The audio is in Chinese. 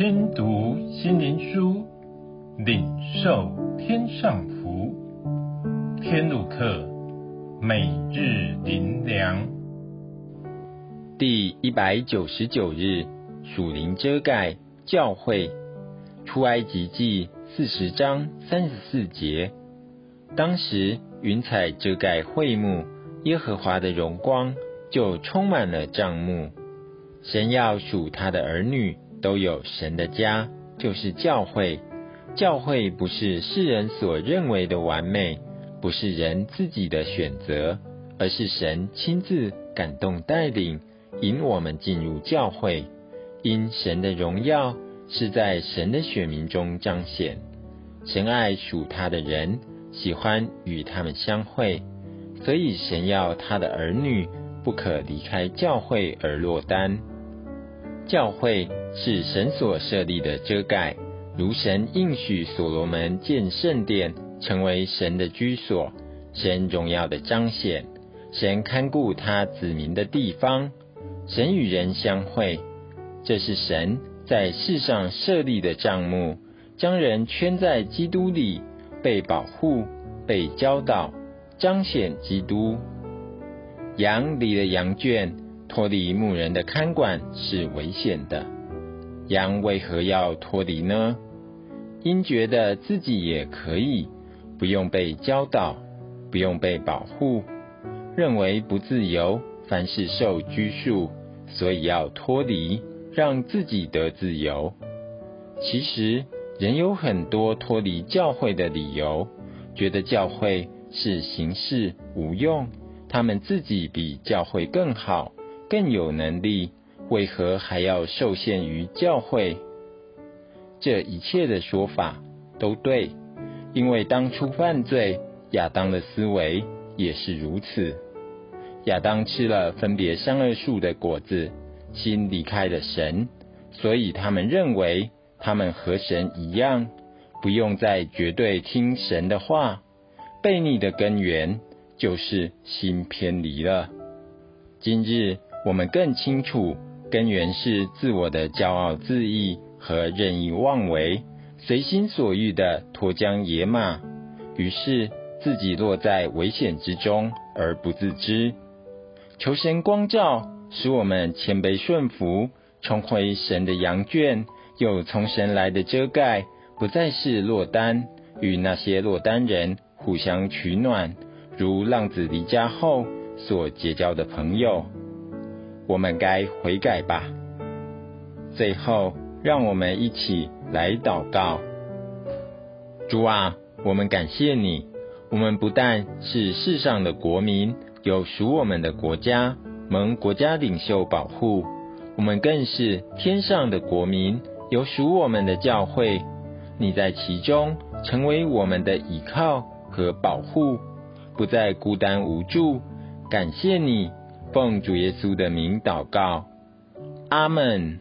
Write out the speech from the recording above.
听读心灵书，领受天上福。天路客，每日灵粮，第一百九十九日，属灵遮盖教会。出埃及记四十章三十四节，当时云彩遮盖会幕，耶和华的荣光就充满了帐幕。神要属他的儿女都有神的家，就是教会。教会不是世人所认为的完美，不是人自己的选择，而是神亲自感动带领，引我们进入教会，因神的荣耀。是在神的选民中彰显，神爱属他的人，喜欢与他们相会，所以神要他的儿女不可离开教会而落单。教会是神所设立的遮盖，如神应许所罗门建圣殿，成为神的居所，神荣耀的彰显，神看顾他子民的地方，神与人相会，这是神。在世上设立的帐目，将人圈在基督里，被保护、被教导，彰显基督。羊离了羊圈，脱离牧人的看管是危险的。羊为何要脱离呢？因觉得自己也可以，不用被教导，不用被保护，认为不自由，凡事受拘束，所以要脱离。让自己得自由。其实人有很多脱离教会的理由，觉得教会是形式无用，他们自己比教会更好，更有能力，为何还要受限于教会？这一切的说法都对，因为当初犯罪，亚当的思维也是如此。亚当吃了分别善恶树的果子。心离开了神，所以他们认为他们和神一样，不用再绝对听神的话。悖逆的根源就是心偏离了。今日我们更清楚，根源是自我的骄傲自意和任意妄为，随心所欲的脱缰野马，于是自己落在危险之中而不自知。求神光照。使我们谦卑顺服，重回神的羊圈，有从神来的遮盖，不再是落单，与那些落单人互相取暖，如浪子离家后所结交的朋友。我们该悔改吧。最后，让我们一起来祷告：主啊，我们感谢你，我们不但是世上的国民，有属我们的国家。蒙国家领袖保护，我们更是天上的国民，有属我们的教会。你在其中成为我们的依靠和保护，不再孤单无助。感谢你，奉主耶稣的名祷告，阿门。